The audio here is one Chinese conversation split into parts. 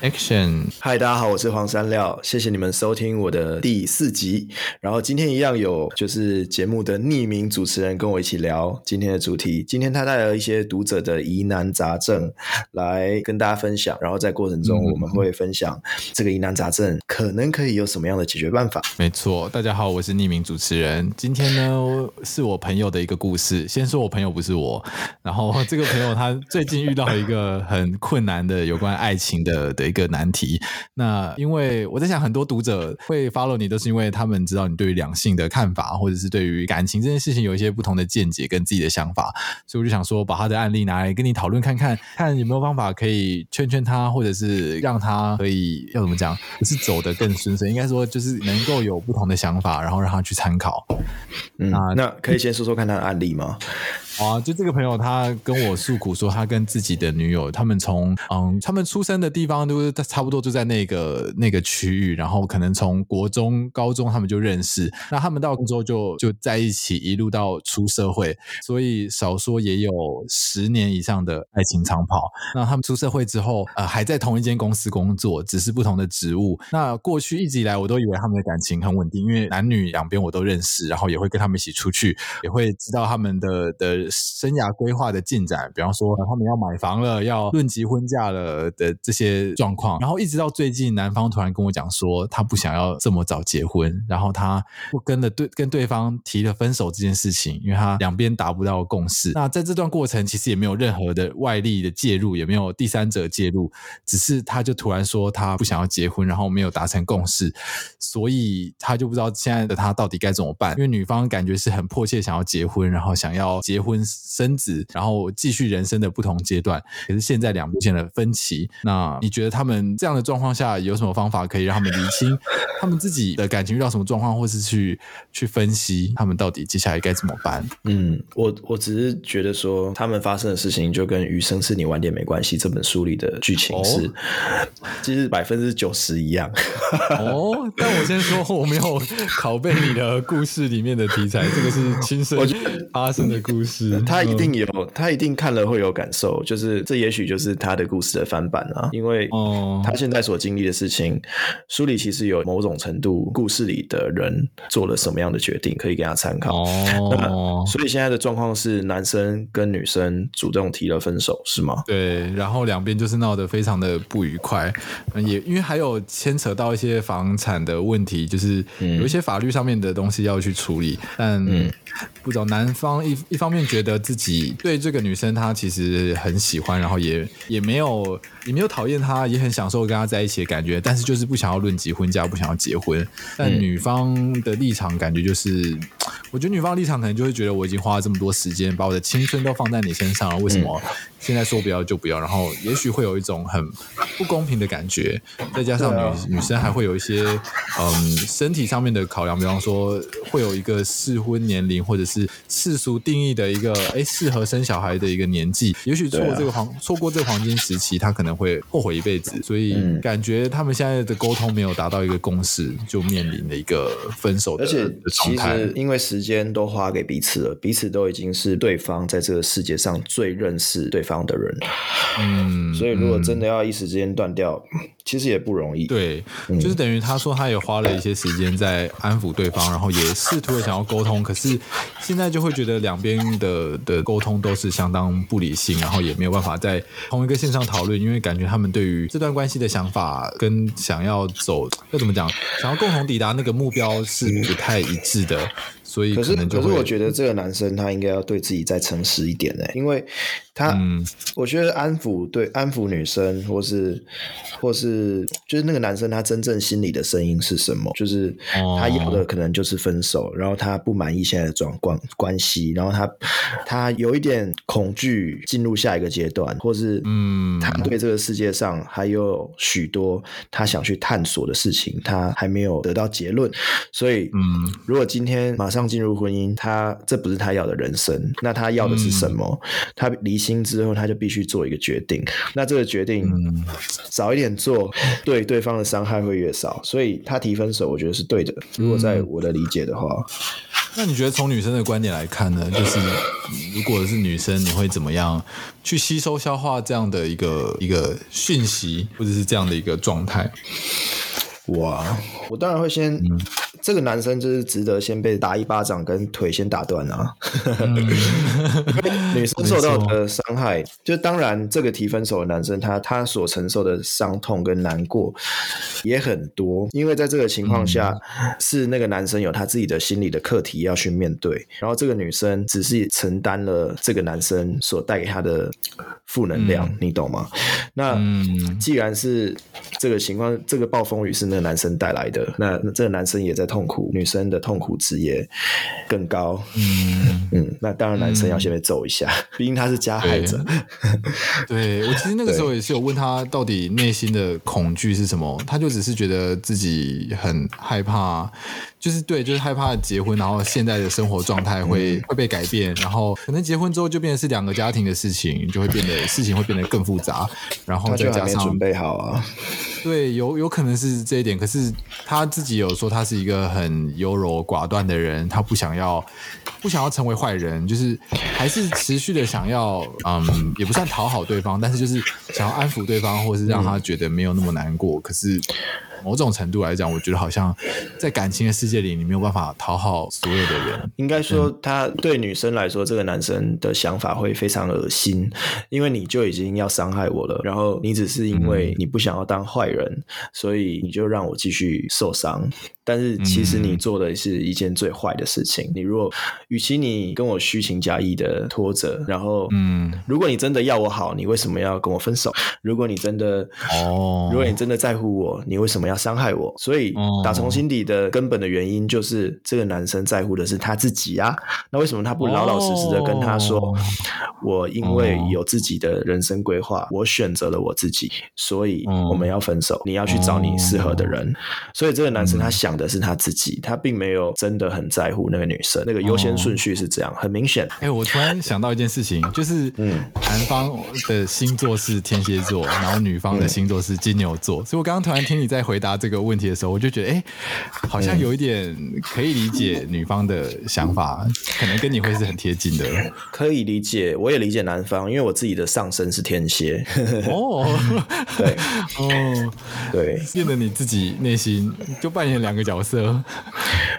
Action！嗨，大家好，我是黄山料，谢谢你们收听我的第四集。然后今天一样有就是节目的匿名主持人跟我一起聊今天的主题。今天他带了一些读者的疑难杂症来跟大家分享。然后在过程中我们会分享这个疑难杂症可能可以有什么样的解决办法。没错，大家好，我是匿名主持人。今天呢是我朋友的一个故事。先说我朋友不是我，然后这个朋友他最近遇到了一个很困难的有关爱情的的。一个难题。那因为我在想，很多读者会 follow 你，都是因为他们知道你对于两性的看法，或者是对于感情这件事情有一些不同的见解跟自己的想法。所以我就想说，把他的案例拿来跟你讨论看看，看有没有方法可以劝劝他，或者是让他可以要怎么讲，不是走得更顺遂，应该说就是能够有不同的想法，然后让他去参考。嗯，那那可以先说说看他的案例吗？啊，就这个朋友，他跟我诉苦说，他跟自己的女友，他们从嗯，他们出生的地方都是差不多就在那个那个区域，然后可能从国中、高中他们就认识，那他们到之后就就在一起，一路到出社会，所以少说也有十年以上的爱情长跑。那他们出社会之后，呃，还在同一间公司工作，只是不同的职务。那过去一直以来，我都以为他们的感情很稳定，因为男女两边我都认识，然后也会跟他们一起出去，也会知道他们的的。生涯规划的进展，比方说他们要买房了，要论及婚嫁了的这些状况，然后一直到最近，男方突然跟我讲说，他不想要这么早结婚，然后他不跟了对跟对方提了分手这件事情，因为他两边达不到共识。那在这段过程，其实也没有任何的外力的介入，也没有第三者介入，只是他就突然说他不想要结婚，然后没有达成共识，所以他就不知道现在的他到底该怎么办。因为女方感觉是很迫切想要结婚，然后想要结婚。生子，然后继续人生的不同阶段。可是现在两部线的分歧，那你觉得他们这样的状况下有什么方法可以让他们理清他们自己的感情遇到什么状况，或是去去分析他们到底接下来该怎么办？嗯，我我只是觉得说，他们发生的事情就跟《余生是你晚点没关系》这本书里的剧情是，哦、其实百分之九十一样。哦，但我先说，我没有 拷贝你的故事里面的题材，这个是亲身发生的故事。他一定有，他一定看了会有感受，就是这也许就是他的故事的翻版啊，因为他现在所经历的事情，书里其实有某种程度故事里的人做了什么样的决定，可以给他参考。哦，那所以现在的状况是男生跟女生主动提了分手，是吗？对，然后两边就是闹得非常的不愉快，也因为还有牵扯到一些房产的问题，就是有一些法律上面的东西要去处理，但不知道男方一一方面觉得。自己对这个女生，她其实很喜欢，然后也也没有也没有讨厌她，也很享受跟她在一起的感觉，但是就是不想要论及婚嫁，不想要结婚。但女方的立场感觉就是，我觉得女方的立场可能就会觉得，我已经花了这么多时间，把我的青春都放在你身上了，为什么现在说不要就不要？然后也许会有一种很不公平的感觉，再加上女女生还会有一些嗯身体上面的考量，比方说会有一个适婚年龄，或者是世俗定义的一个。哎，适合生小孩的一个年纪，也许错过这个黄错过这个黄金时期，她可能会后悔一辈子。所以感觉他们现在的沟通没有达到一个共识，就面临了一个分手的。而且其实因为时间都花给彼此了，彼此都已经是对方在这个世界上最认识对方的人。嗯，所以如果真的要一时之间断掉，其实也不容易。对，就是等于他说他也花了一些时间在安抚对方，然后也试图的想要沟通，可是现在就会觉得两边的。的沟通都是相当不理性，然后也没有办法在同一个线上讨论，因为感觉他们对于这段关系的想法跟想要走要怎么讲，想要共同抵达那个目标是不太一致的。所以可是，可是我觉得这个男生他应该要对自己再诚实一点呢，因为他，嗯、我觉得安抚对安抚女生，或是或是就是那个男生他真正心里的声音是什么？就是他要的可能就是分手，然后他不满意现在的状况关系，然后他他有一点恐惧进入下一个阶段，或是嗯，他对这个世界上还有许多他想去探索的事情，他还没有得到结论，所以嗯，如果今天马上。刚进入婚姻，他这不是他要的人生，那他要的是什么？嗯、他离心之后，他就必须做一个决定。那这个决定、嗯、早一点做，对对方的伤害会越少。所以他提分手，我觉得是对的。如果在我的理解的话。那你觉得从女生的观点来看呢？就是如果是女生，你会怎么样去吸收消化这样的一个一个讯息，或者是这样的一个状态？哇，我当然会先。嗯这个男生就是值得先被打一巴掌，跟腿先打断啊！嗯、女生受到的伤害，就当然这个提分手的男生他，他他所承受的伤痛跟难过也很多，因为在这个情况下，嗯、是那个男生有他自己的心理的课题要去面对，然后这个女生只是承担了这个男生所带给他的负能量，嗯、你懂吗？那既然是这个情况，这个暴风雨是那个男生带来的，那这个男生也在痛。苦，女生的痛苦值也更高。嗯嗯，那当然，男生要先被揍一下，嗯、毕竟他是加害者。对，对我其实那个时候也是有问他，到底内心的恐惧是什么？他就只是觉得自己很害怕。就是对，就是害怕结婚，然后现在的生活状态会、嗯、会被改变，然后可能结婚之后就变成是两个家庭的事情，就会变得事情会变得更复杂，然后再加上准备好啊，对，有有可能是这一点，可是他自己有说他是一个很优柔寡断的人，他不想要不想要成为坏人，就是还是持续的想要，嗯，也不算讨好对方，但是就是想要安抚对方，或是让他觉得没有那么难过，嗯、可是。某种程度来讲，我觉得好像在感情的世界里，你没有办法讨好所有的人。应该说，他对女生来说，这个男生的想法会非常恶心，因为你就已经要伤害我了，然后你只是因为你不想要当坏人，所以你就让我继续受伤。但是其实你做的是一件最坏的事情。嗯、你如果，与其你跟我虚情假意的拖着，然后，嗯，如果你真的要我好，你为什么要跟我分手？如果你真的，哦，如果你真的在乎我，你为什么要伤害我？所以，打从心底的根本的原因就是，这个男生在乎的是他自己啊。那为什么他不老老实实的跟他说，哦、我因为有自己的人生规划，我选择了我自己，所以我们要分手。你要去找你适合的人。所以，这个男生他想。的是他自己，他并没有真的很在乎那个女生。那个优先顺序是这样，哦、很明显。哎、欸，我突然想到一件事情，就是嗯，男方的星座是天蝎座，然后女方的星座是金牛座。嗯、所以我刚刚突然听你在回答这个问题的时候，我就觉得，哎、欸，好像有一点可以理解女方的想法，嗯、可能跟你会是很贴近的。可以理解，我也理解男方，因为我自己的上身是天蝎。哦，对，哦，对，变得你自己内心就扮演两个。角色，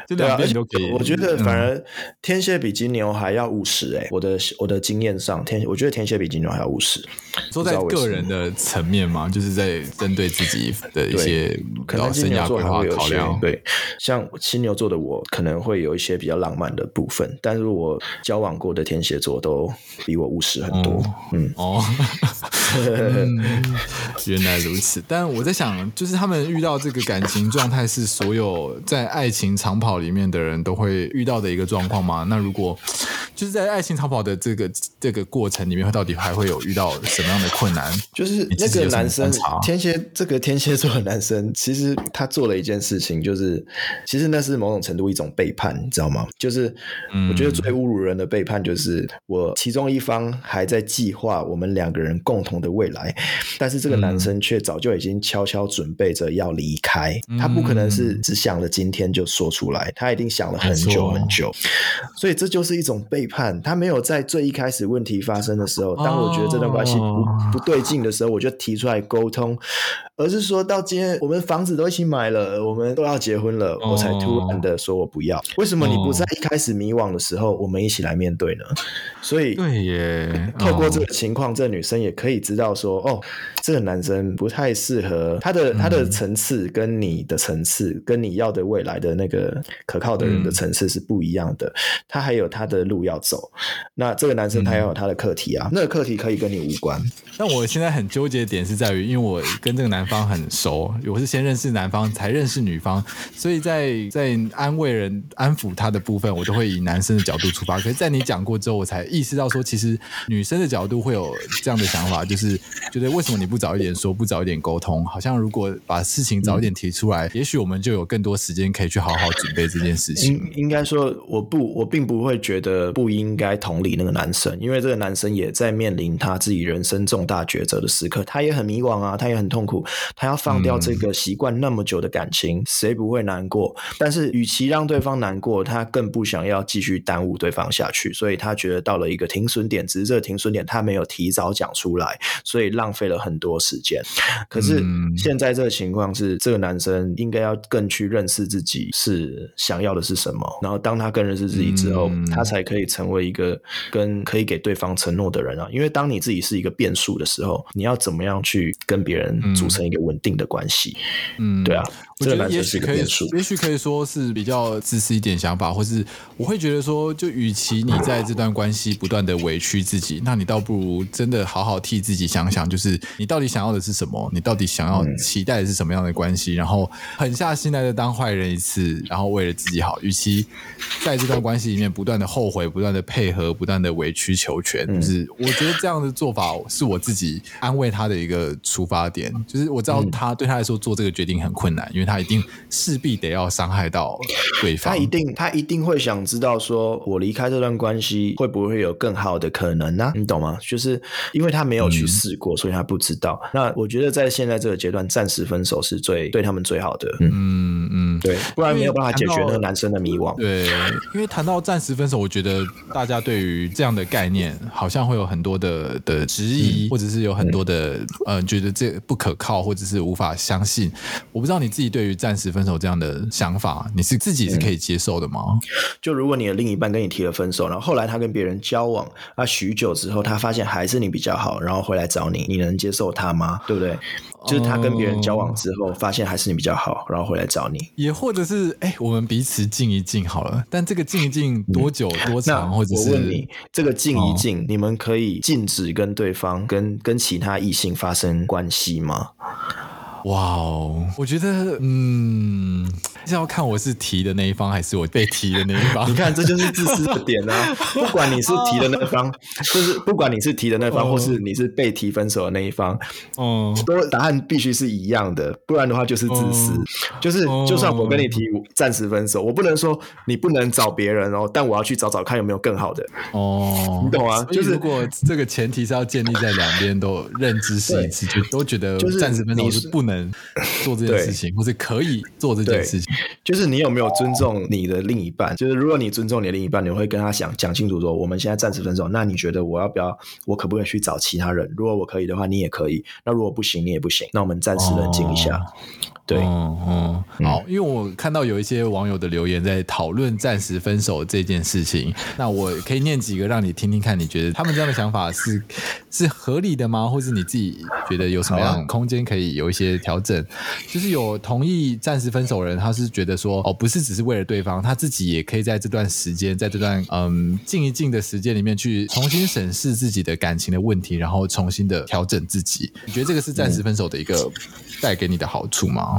就两边都可以。我觉得反而天蝎比金牛还要务实哎、欸，我的我的经验上，天我觉得天蝎比金牛还要务实。说在个人的层面嘛，就是在针对自己的一些可能金牛座还会有一些对，像金牛座的我可能会有一些比较浪漫的部分，但是我交往过的天蝎座都比我务实很多。嗯哦，原来如此。但我在想，就是他们遇到这个感情状态是所有。在爱情长跑里面的人都会遇到的一个状况吗？那如果就是在爱情长跑的这个这个过程里面，到底还会有遇到什么样的困难？就是那个男生天蝎，这个天蝎座的男生，其实他做了一件事情，就是其实那是某种程度一种背叛，你知道吗？就是我觉得最侮辱人的背叛，就是我其中一方还在计划我们两个人共同的未来，但是这个男生却早就已经悄悄准备着要离开，他不可能是只想。想了今天就说出来，他一定想了很久很久，所以这就是一种背叛。他没有在最一开始问题发生的时候，当我觉得这段关系不不对劲的时候，我就提出来沟通。而是说到今天，我们房子都一起买了，我们都要结婚了，我才突然的说我不要。为什么你不在一开始迷惘的时候，我们一起来面对呢？所以，对耶，透过这个情况，这女生也可以知道说，哦，这个男生不太适合他的，他的层次跟你的层次，跟你要的未来的那个可靠的人的层次是不一样的。他还有他的路要走。那这个男生他要有他的课题啊，那个课题可以跟你无关。但我现在很纠结的点是在于，因为我跟这个男方很熟，我是先认识男方才认识女方，所以在在安慰人、安抚他的部分，我都会以男生的角度出发。可是，在你讲过之后，我才意识到说，其实女生的角度会有这样的想法，就就是觉得为什么你不早一点说，不早一点沟通？好像如果把事情早一点提出来，嗯、也许我们就有更多时间可以去好好准备这件事情。应应该说，我不，我并不会觉得不应该同理那个男生，因为这个男生也在面临他自己人生重大抉择的时刻，他也很迷惘啊，他也很痛苦，他要放掉这个习惯那么久的感情，谁、嗯、不会难过？但是，与其让对方难过，他更不想要继续耽误对方下去，所以他觉得到了一个停损点，只是这个停损点他没有提早讲出来，所以浪费了很多时间。可是现在这个情况是，这个男生应该要更去认识自己是想要的是什么，然后当他更认识自己之后，他才可以成为一个跟可以给对方承诺的人啊。因为当你自己是一个变数的时候，你要怎么样去跟别人组成一个稳定的关系？嗯，对啊。我觉得也许可以，也许可以说是比较自私一点想法，或是我会觉得说，就与其你在这段关系不断的委屈自己，那你倒不如真的好好替自己想想，就是你到底想要的是什么，你到底想要期待的是什么样的关系，然后狠下心来的当坏人一次，然后为了自己好，与其在这段关系里面不断的后悔、不断的配合、不断的委曲求全，就是我觉得这样的做法是我自己安慰他的一个出发点，就是我知道他对他来说做这个决定很困难，因为。他一定势必得要伤害到对方，他一定他一定会想知道，说我离开这段关系会不会有更好的可能呢？你懂吗？就是因为他没有去试过，所以他不知道。那我觉得在现在这个阶段，暂时分手是最对他们最好的。嗯嗯，对，不然没有办法解决那个男生的迷惘。对，因为谈到暂时分手，我觉得大家对于这样的概念，好像会有很多的的质疑，或者是有很多的呃，觉得这不可靠，或者是无法相信。我不知道你自己对。对于暂时分手这样的想法，你是自己是可以接受的吗？嗯，就如果你的另一半跟你提了分手，然后后来他跟别人交往，啊，许久之后他发现还是你比较好，然后回来找你，你能接受他吗？对不对？就是他跟别人交往之后，发现还是你比较好，然后回来找你，也或者是哎，我们彼此静一静好了。但这个静一静多久多长？或者是我问你，这个静一静，你们可以禁止跟对方跟跟其他异性发生关系吗？哇哦，我觉得，嗯，是要看我是提的那一方，还是我被提的那一方。你看，这就是自私的点啊！不管你是提的那方，就是不管你是提的那方，或是你是被提分手的那一方，哦，都答案必须是一样的，不然的话就是自私。就是，就算我跟你提暂时分手，我不能说你不能找别人哦，但我要去找找看有没有更好的。哦，你懂吗？就是如果这个前提是要建立在两边都认知是一致，就都觉得暂时分手是不能。能做这件事情，或者可以做这件事情，就是你有没有尊重你的另一半？就是如果你尊重你的另一半，你会跟他讲讲清楚说，我们现在暂时分手。那你觉得我要不要？我可不可以去找其他人？如果我可以的话，你也可以。那如果不行，你也不行。那我们暂时冷静一下。哦对，嗯嗯，好，因为我看到有一些网友的留言在讨论暂时分手这件事情，那我可以念几个让你听听看，你觉得他们这样的想法是 是合理的吗？或是你自己觉得有什么样的空间可以有一些调整？就是有同意暂时分手的人，他是觉得说，哦，不是只是为了对方，他自己也可以在这段时间，在这段嗯静一静的时间里面去重新审视自己的感情的问题，然后重新的调整自己。你觉得这个是暂时分手的一个带给你的好处吗？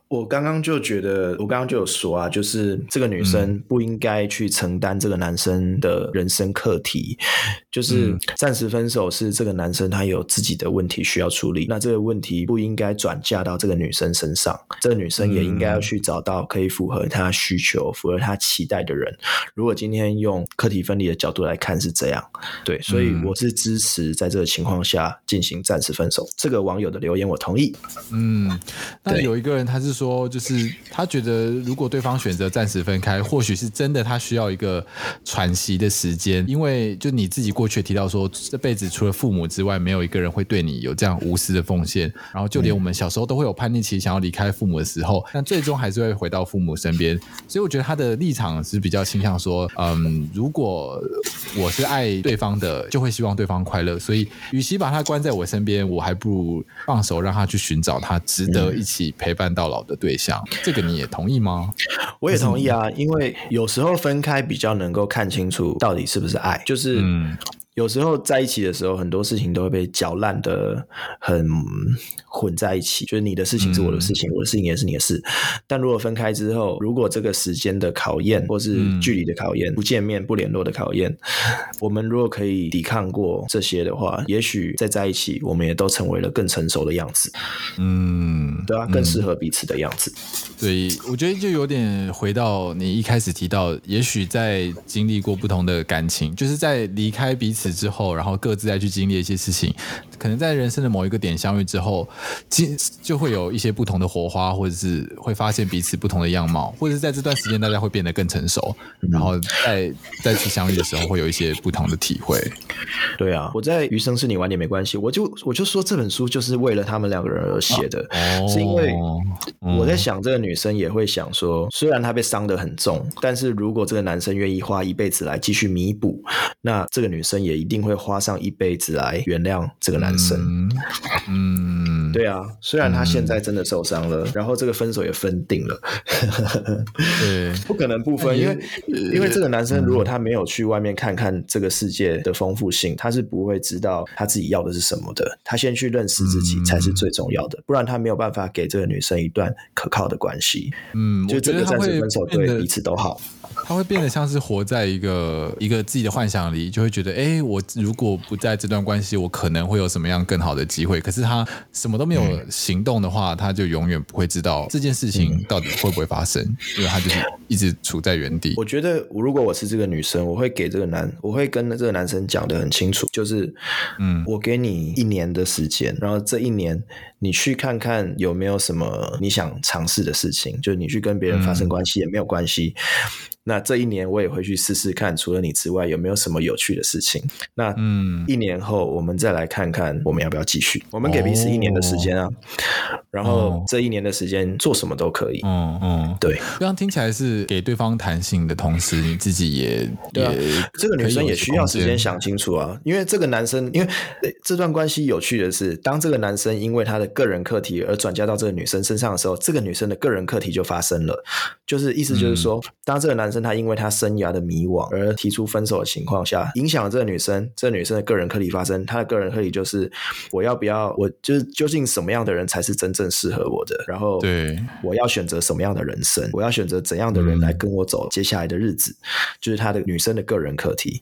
我刚刚就觉得，我刚刚就有说啊，就是这个女生不应该去承担这个男生的人生课题，就是暂时分手是这个男生他有自己的问题需要处理，那这个问题不应该转嫁到这个女生身上，这个女生也应该要去找到可以符合她需求、符合她期待的人。如果今天用课题分离的角度来看是这样，对，所以我是支持在这个情况下进行暂时分手。这个网友的留言我同意，嗯。那有一个人，他是说，就是他觉得，如果对方选择暂时分开，或许是真的，他需要一个喘息的时间，因为就你自己过去提到说，这辈子除了父母之外，没有一个人会对你有这样无私的奉献。然后，就连我们小时候都会有叛逆期，想要离开父母的时候，但最终还是会回到父母身边。所以，我觉得他的立场是比较倾向说，嗯，如果我是爱对方的，就会希望对方快乐。所以，与其把他关在我身边，我还不如放手让他去寻找他值得。一起陪伴到老的对象，这个你也同意吗？我也同意啊，因为有时候分开比较能够看清楚到底是不是爱，就是。嗯有时候在一起的时候，很多事情都会被搅烂的很混在一起，就是你的事情是我的事情，嗯、我的事情也是你的事。但如果分开之后，如果这个时间的考验，或是距离的考验，嗯、不见面不联络的考验，我们如果可以抵抗过这些的话，也许再在一起，我们也都成为了更成熟的样子。嗯，对啊，更适合彼此的样子。对，我觉得就有点回到你一开始提到，也许在经历过不同的感情，就是在离开彼此。此之后，然后各自再去经历一些事情，可能在人生的某一个点相遇之后，就就会有一些不同的火花，或者是会发现彼此不同的样貌，或者是在这段时间大家会变得更成熟，然后再再次相遇的时候会有一些不同的体会。对啊，我在余生是你晚点没关系，我就我就说这本书就是为了他们两个人而写的，啊、是因为我在想这个女生也会想说，虽然她被伤得很重，但是如果这个男生愿意花一辈子来继续弥补，那这个女生也。一定会花上一辈子来原谅这个男生。嗯，嗯对啊，虽然他现在真的受伤了，嗯、然后这个分手也分定了，对，不可能不分，因为因为这个男生如果他没有去外面看看这个世界的丰富性，他是不会知道他自己要的是什么的。他先去认识自己才是最重要的，不然他没有办法给这个女生一段可靠的关系。嗯，就这个暂时分手对彼此都好。他会变得像是活在一个一个自己的幻想里，就会觉得，哎，我如果不在这段关系，我可能会有什么样更好的机会。可是他什么都没有行动的话，他就永远不会知道这件事情到底会不会发生，因为他就是一直处在原地。我觉得，如果我是这个女生，我会给这个男，我会跟这个男生讲得很清楚，就是，嗯，我给你一年的时间，然后这一年你去看看有没有什么你想尝试的事情，就是你去跟别人发生关系也没有关系。那这一年我也会去试试看，除了你之外有没有什么有趣的事情。那嗯，一年后我们再来看看我们要不要继续。我们给彼此一年的时间啊，哦、然后这一年的时间做什么都可以。嗯嗯，对。这样听起来是给对方弹性的同时，你自己也对啊。这个女生也需要时间想清楚啊，因为这个男生，因为这段关系有趣的是，当这个男生因为他的个人课题而转嫁到这个女生身上的时候，这个女生的个人课题就发生了。就是意思就是说，嗯、当这个男生他因为他生涯的迷惘而提出分手的情况下，影响了这个女生，这个女生的个人课题发生，她的个人课题就是我要不要，我就是究竟什么样的人才是真正适合我的？然后，对，我要选择什么样的人生？我要选择怎样的人来跟我走接下来的日子？嗯、就是她的女生的个人课题，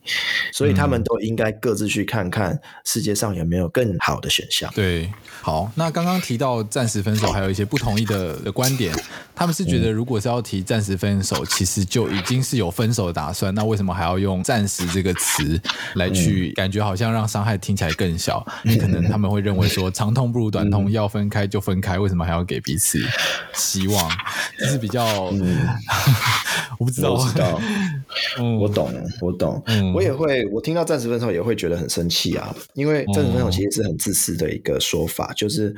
所以他们都应该各自去看看世界上有没有更好的选项。对，好，那刚刚提到暂时分手，还有一些不同意的的观点，他们是觉得如果是要提。暂时分手其实就已经是有分手的打算，那为什么还要用“暂时”这个词来去感觉好像让伤害听起来更小？可能他们会认为说长痛不如短痛，要分开就分开，为什么还要给彼此希望？就是比较，嗯、我不知道，我知道，嗯、我懂，我懂，嗯、我也会，我听到暂时分手也会觉得很生气啊，因为暂时分手其实是很自私的一个说法，就是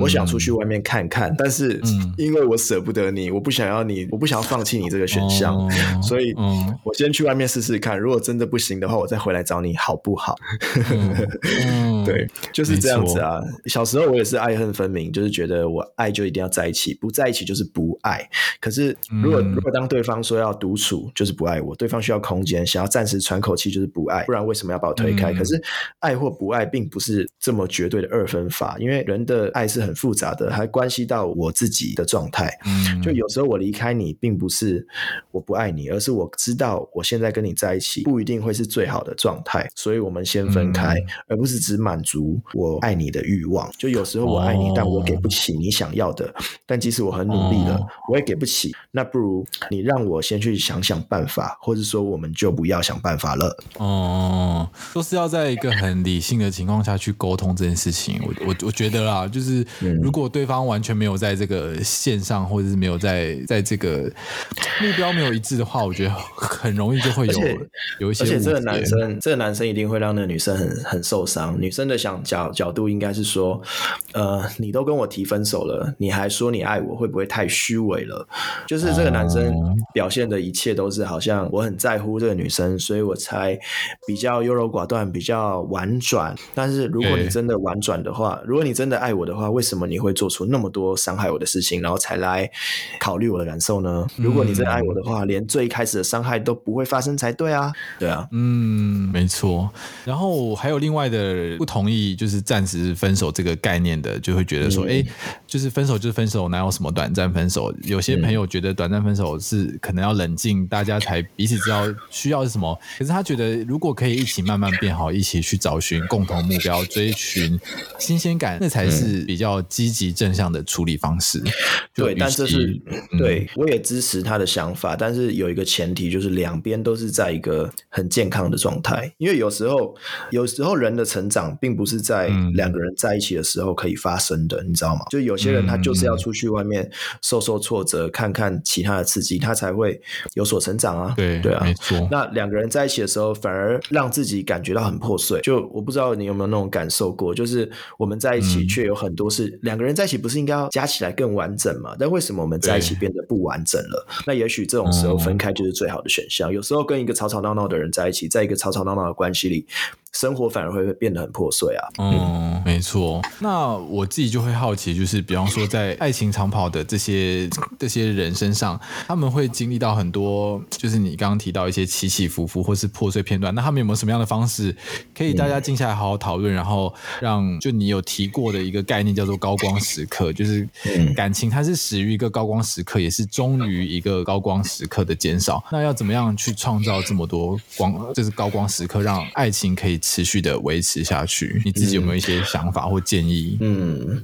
我想出去外面看看，嗯、但 是因为我舍不得你，我不想要你，我。不想要放弃你这个选项，哦、所以我先去外面试试看。如果真的不行的话，我再回来找你，好不好？嗯、对，就是这样子啊。小时候我也是爱恨分明，就是觉得我爱就一定要在一起，不在一起就是不爱。可是如果、嗯、如果当对方说要独处，就是不爱我；对方需要空间，想要暂时喘口气，就是不爱。不然为什么要把我推开？嗯、可是爱或不爱并不是这么绝对的二分法，因为人的爱是很复杂的，还关系到我自己的状态。嗯、就有时候我离开你。并不是我不爱你，而是我知道我现在跟你在一起不一定会是最好的状态，所以我们先分开，嗯、而不是只满足我爱你的欲望。就有时候我爱你，哦、但我给不起你想要的，但即使我很努力了，哦、我也给不起。那不如你让我先去想想办法，或者说我们就不要想办法了。哦，都是要在一个很理性的情况下去沟通这件事情。我我我觉得啦，就是如果对方完全没有在这个线上，或者是没有在在这个。目标没有一致的话，我觉得很容易就会有有一些。而且这个男生，这个男生一定会让那个女生很很受伤。女生的想角角度应该是说，呃，你都跟我提分手了，你还说你爱我，会不会太虚伪了？就是这个男生表现的一切都是好像我我很在乎这个女生，所以我才比较优柔寡断，比较婉转。但是如果你真的婉转的话，如果你真的爱我的话，为什么你会做出那么多伤害我的事情，然后才来考虑我的感受呢？如果你真的爱我的话，连最开始的伤害都不会发生才对啊！对啊，嗯，没错。然后还有另外的不同意，就是暂时分手这个概念的，就会觉得说，哎、嗯，就是分手就是分手，哪有什么短暂分手？有些朋友觉得短暂分手是可能要冷静，大家才彼此知道需要是什么。可是他觉得，如果可以一起慢慢变好，一起去找寻共同目标，追寻新鲜感，那才是比较积极正向的处理方式。嗯、对，但这是、嗯、对，我也支持他的想法，但是有一个前提，就是两边都是在一个很健康的状态。因为有时候，有时候人的成长并不是在两个人在一起的时候可以发生的，嗯、你知道吗？就有些人他就是要出去外面受受挫折，看看其他的刺激，他才会有所成长啊。对对啊，没错。那两个人在一起的时候，反而让自己感觉到很破碎。就我不知道你有没有那种感受过，就是我们在一起却有很多事，嗯、两个人在一起不是应该要加起来更完整吗？但为什么我们在一起变得不完整了？那也许这种时候分开就是最好的选项。嗯、有时候跟一个吵吵闹闹的人在一起，在一个吵吵闹闹的关系里。生活反而会变得很破碎啊！嗯，嗯没错。那我自己就会好奇，就是比方说，在爱情长跑的这些 这些人身上，他们会经历到很多，就是你刚刚提到一些起起伏伏或是破碎片段。那他们有没有什么样的方式，可以大家静下来好好讨论，然后让就你有提过的一个概念叫做高光时刻，就是感情它是始于一个高光时刻，也是终于一个高光时刻的减少。那要怎么样去创造这么多光，就是高光时刻，让爱情可以。持续的维持下去，你自己有没有一些想法或建议？嗯，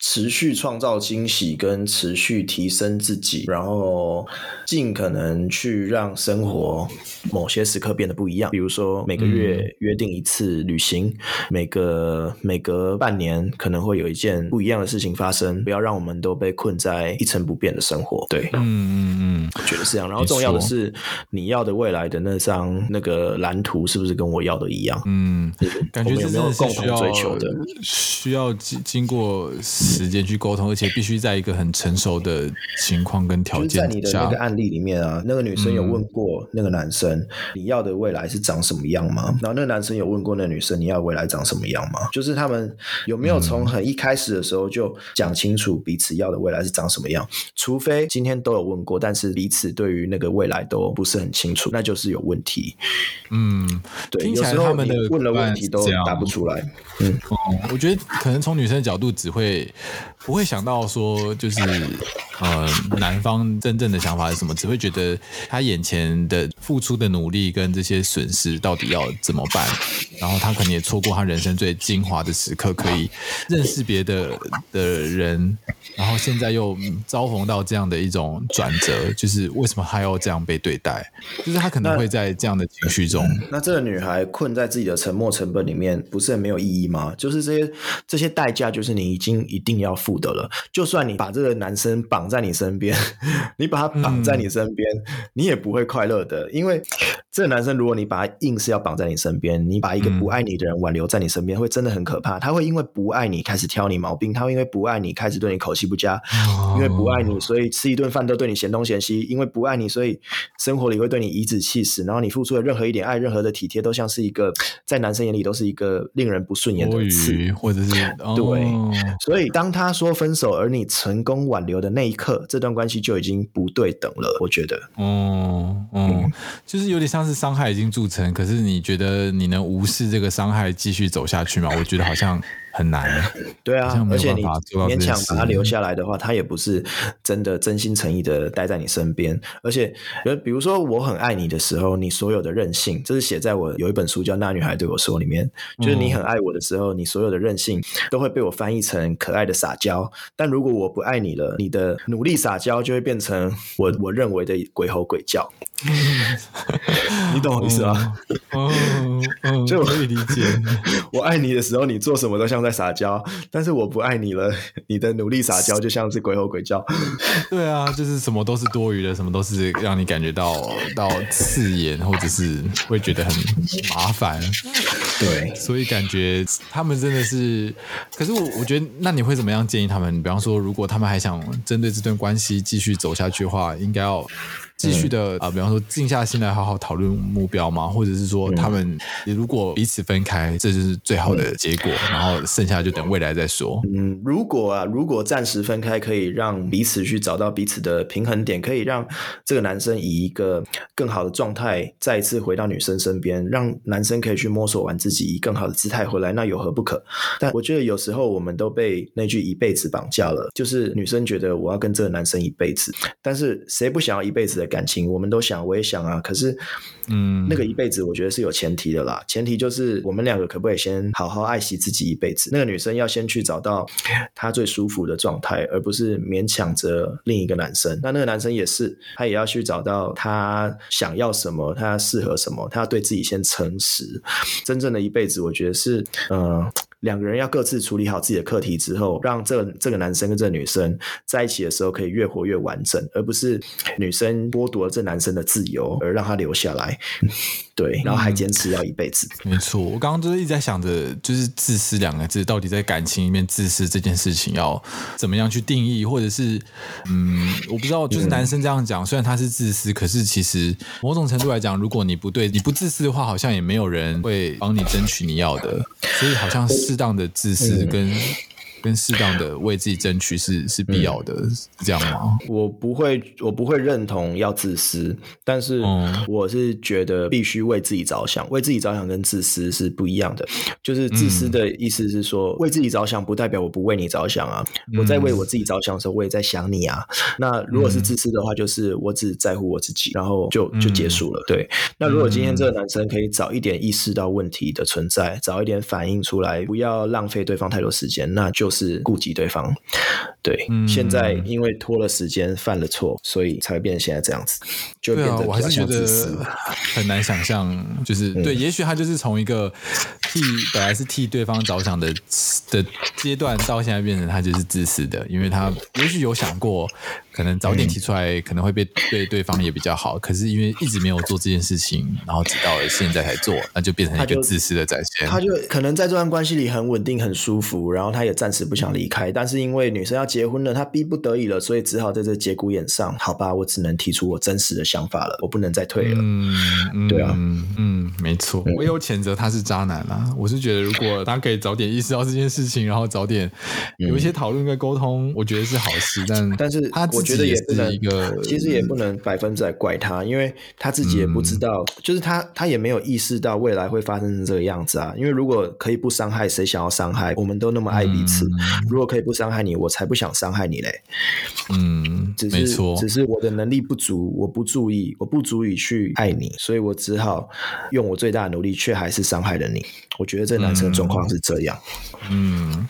持续创造惊喜跟持续提升自己，然后尽可能去让生活某些时刻变得不一样。比如说每个月约定一次旅行，嗯、每个每隔半年可能会有一件不一样的事情发生，不要让我们都被困在一成不变的生活。对，嗯嗯嗯，我觉得是这样。然后重要的是，你要的未来的那张那个蓝图是不是跟我要的一样？嗯。嗯，感觉这真的是需要追求的，需要经经过时间去沟通，而且必须在一个很成熟的情况跟条件下。在你的那个案例里面啊，那个女生有问过那个男生，你要的未来是长什么样吗？然后那个男生有问过那个女生，你要未来长什么样吗？就是他们有没有从很一开始的时候就讲清楚彼此要的未来是长什么样？除非今天都有问过，但是彼此对于那个未来都不是很清楚，那就是有问题。嗯，对，有时候他们的。问了问题都答不出来，嗯，嗯，我觉得可能从女生的角度只会不会想到说就是呃男方真正的想法是什么，只会觉得他眼前的付出的努力跟这些损失到底要怎么办，然后他可能也错过他人生最精华的时刻，可以认识别的的人，然后现在又遭逢到这样的一种转折，就是为什么他要这样被对待？就是他可能会在这样的情绪中，那，那这个女孩困在自己的。沉默成本里面不是很没有意义吗？就是这些这些代价，就是你已经一定要付的了。就算你把这个男生绑在你身边，你把他绑在你身边，嗯、你也不会快乐的。因为这个男生，如果你把他硬是要绑在你身边，你把一个不爱你的人挽留在你身边，嗯、会真的很可怕。他会因为不爱你开始挑你毛病，他会因为不爱你开始对你口气不佳，哦、因为不爱你，所以吃一顿饭都对你嫌东嫌西。因为不爱你，所以生活里会对你颐指气使。然后你付出的任何一点爱，任何的体贴，都像是一个。在男生眼里都是一个令人不顺眼的词，或者是 对，所以当他说分手，而你成功挽留的那一刻，这段关系就已经不对等了。我觉得，哦，嗯，就是有点像是伤害已经铸成，可是你觉得你能无视是这个伤害继续走下去吗？我觉得好像。很难，对啊，而且你勉强把他留下来的话，他也不是真的真心诚意的待在你身边。而且，比如说我很爱你的时候，你所有的任性，这是写在我有一本书叫《那女孩对我说》里面，就是你很爱我的时候，你所有的任性都会被我翻译成可爱的撒娇。但如果我不爱你了，你的努力撒娇就会变成我我认为的鬼吼鬼叫。你懂我意思吗？哦，就我可以理解。我爱你的时候，你做什么都像在。在撒娇，但是我不爱你了。你的努力撒娇就像是鬼吼鬼叫。对啊，就是什么都是多余的，什么都是让你感觉到到刺眼，或者是会觉得很麻烦。对，所以感觉他们真的是。可是我我觉得，那你会怎么样建议他们？比方说，如果他们还想针对这段关系继续走下去的话，应该要继续的啊、嗯呃，比方说静下心来好好讨论目标吗？或者是说他们如果彼此分开，这就是最好的结果，嗯、然后剩下就等未来再说。嗯，如果啊，如果暂时分开可以让彼此去找到彼此的平衡点，可以让这个男生以一个更好的状态再一次回到女生身边，让男生可以去摸索完自己，以更好的姿态回来，那有何不可？但我觉得有时候我们都被那句一辈子绑架了，就是女生觉得我要跟这个男生一辈子，但是谁不想要一辈子的感情？我们都想，我也想啊。可是，嗯，那个一辈子，我觉得是有前提的啦。前提就是我们两个可不可以先好好爱惜自己一辈子？那个女生要先去找到她最舒服的状态，而不是勉强着另一个男生。那那个男生也是，他也要去找到他想要什么，他适合什么，他要对自己先诚实。真正的一辈子，我觉得是，嗯、呃。两个人要各自处理好自己的课题之后，让这个这个男生跟这个女生在一起的时候可以越活越完整，而不是女生剥夺了这男生的自由而让他留下来。对，然后还坚持要一辈子。嗯、没错，我刚刚就是一直在想着，就是“自私”两个字到底在感情里面，自私这件事情要怎么样去定义，或者是，嗯，我不知道，就是男生这样讲，嗯、虽然他是自私，可是其实某种程度来讲，如果你不对，你不自私的话，好像也没有人会帮你争取你要的，所以好像适当的自私跟。跟适当的为自己争取是是必要的，嗯、是这样吗？我不会，我不会认同要自私，但是我是觉得必须为自己着想。为自己着想跟自私是不一样的。就是自私的意思是说，嗯、为自己着想不代表我不为你着想啊。我在为我自己着想的时候，我也在想你啊。那如果是自私的话，就是我只在乎我自己，然后就就结束了。对。那如果今天这个男生可以早一点意识到问题的存在，早一点反应出来，不要浪费对方太多时间，那就。就是顾及对方，对，嗯、现在因为拖了时间犯了错，所以才会变成现在这样子，就变得我还是觉得 很难想象，就是、嗯、对，也许他就是从一个替本来是替对方着想的的阶段，到现在变成他就是自私的，因为他也许有想过。可能早点提出来，可能会被对对方也比较好。可是因为一直没有做这件事情，然后直到现在才做，那就变成一个自私的展现。他就可能在这段关系里很稳定、很舒服，然后他也暂时不想离开。但是因为女生要结婚了，他逼不得已了，所以只好在这节骨眼上，好吧，我只能提出我真实的想法了，我不能再退了。嗯，对啊，嗯，没错，我有谴责他是渣男啊。我是觉得，如果他可以早点意识到这件事情，然后早点有一些讨论跟沟通，我觉得是好事。但但是他。我觉得也不能，其实也不能百分之百怪他，因为他自己也不知道，就是他他也没有意识到未来会发生成这个样子啊。因为如果可以不伤害，谁想要伤害？我们都那么爱彼此，如果可以不伤害你，我才不想伤害你嘞。嗯，只是只是我的能力不足，我不注意，我不足以去爱你，所以我只好用我最大的努力，却还是伤害了你。我觉得这男生的状况是这样。嗯，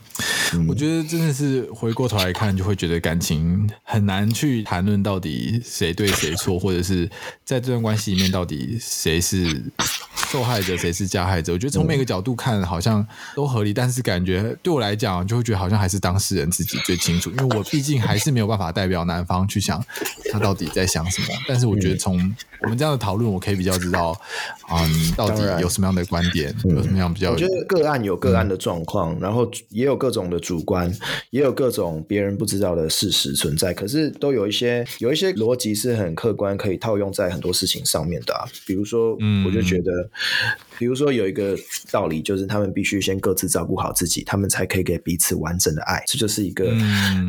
我觉得真的是回过头来看，就会觉得感情很难。去谈论到底谁对谁错，或者是在这段关系里面到底谁是受害者，谁是加害者？我觉得从每个角度看好像都合理，但是感觉对我来讲就会觉得好像还是当事人自己最清楚，因为我毕竟还是没有办法代表男方去想他到底在想什么。但是我觉得从我们这样的讨论，我可以比较知道，嗯，到底有什么样的观点，有什么样比较？我觉得个案有个案的状况，然后也有各种的主观，也有各种别人不知道的事实存在，可是。都有一些有一些逻辑是很客观，可以套用在很多事情上面的啊。比如说，我就觉得，嗯、比如说有一个道理，就是他们必须先各自照顾好自己，他们才可以给彼此完整的爱。这就是一个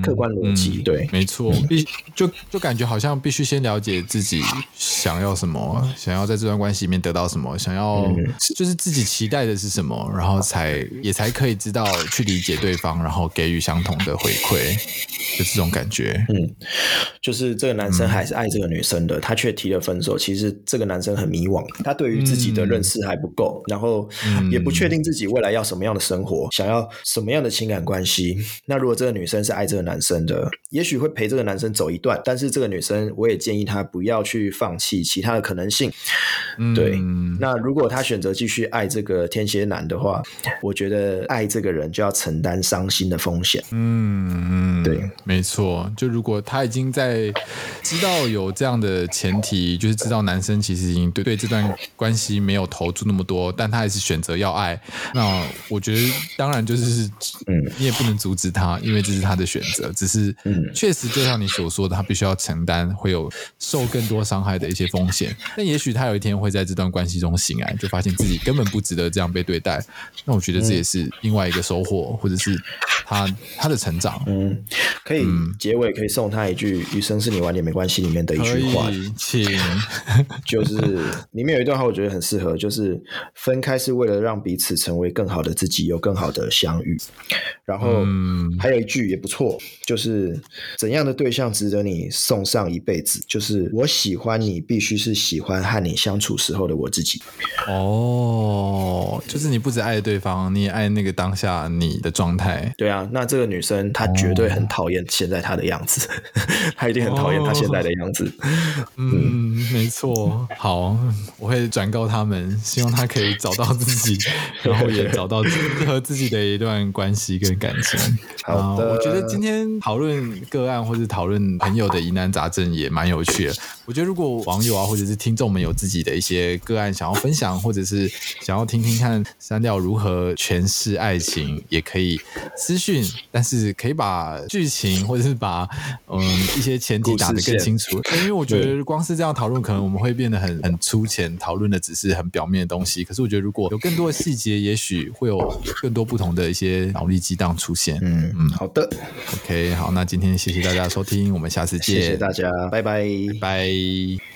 客观逻辑。嗯、对，没错，必就就感觉好像必须先了解自己想要什么，想要在这段关系里面得到什么，想要就是自己期待的是什么，然后才也才可以知道去理解对方，然后给予相同的回馈，就这种感觉。嗯。就是这个男生还是爱这个女生的，嗯、他却提了分手。其实这个男生很迷惘，他对于自己的认识还不然后也不确定自己未来要什么样的生活，嗯、想要什么样的情感关系。那如果这个女生是爱这个男生的，也许会陪这个男生走一段。但是这个女生，我也建议她不要去放弃其他的可能性。嗯、对，那如果她选择继续爱这个天蝎男的话，我觉得爱这个人就要承担伤心的风险。嗯，对，没错。就如果她已经在知道有这样的前提，就是知道男生其实已经对对这段关系没有投注那么多，但他还是选择要爱。那我觉得，当然就是，嗯，你也不能阻止他，因为这是他的选择。只是，嗯，确实就像你所所说的，他必须要承担会有受更多伤害的一些风险。但也许他有一天会在这段关系中醒来，就发现自己根本不值得这样被对待。那我觉得这也是另外一个收获，或者是他他的成长。嗯，可以结尾可以送他一句“余生是你晚点没关系”里面的一句话，请，就是里面有一段话，我觉得很适合，就是分开是为了让彼此成为更好的自己，有更好的相遇。然后还有一句也不错，就是怎样的对象值得你送上一辈子？就是我喜欢你，必须是喜欢和你相处时候的我自己。哦，就是你不只爱对方，你也爱那个当下你的状态。对啊，那这个女生她绝对很讨厌现在她的样子，她一定很讨厌她现在的样子。嗯，嗯，没错。好，我会转告他们，希望她可以找到自己，然后也找到适合自己的一段关系跟感情。好的，我觉得今天讨论个案或者讨论朋友的疑难杂症也蛮有趣的。我觉得如果网友啊或者是听众们有自己的一些个案想要分享，或者是想要听听看三料如何诠释爱情，也可以私讯。但是可以把剧情或者是把嗯一些前提打得更清楚，因为我觉得光是这样讨论，可能我们会变得很很粗浅，讨论的只是很表面的东西。可是我觉得如果有更多的细节，也许会有更多不同的一些脑力激荡出现。嗯嗯，好的，OK，好，那今天谢谢大家收听，我们下次见，谢谢大家，拜拜，拜。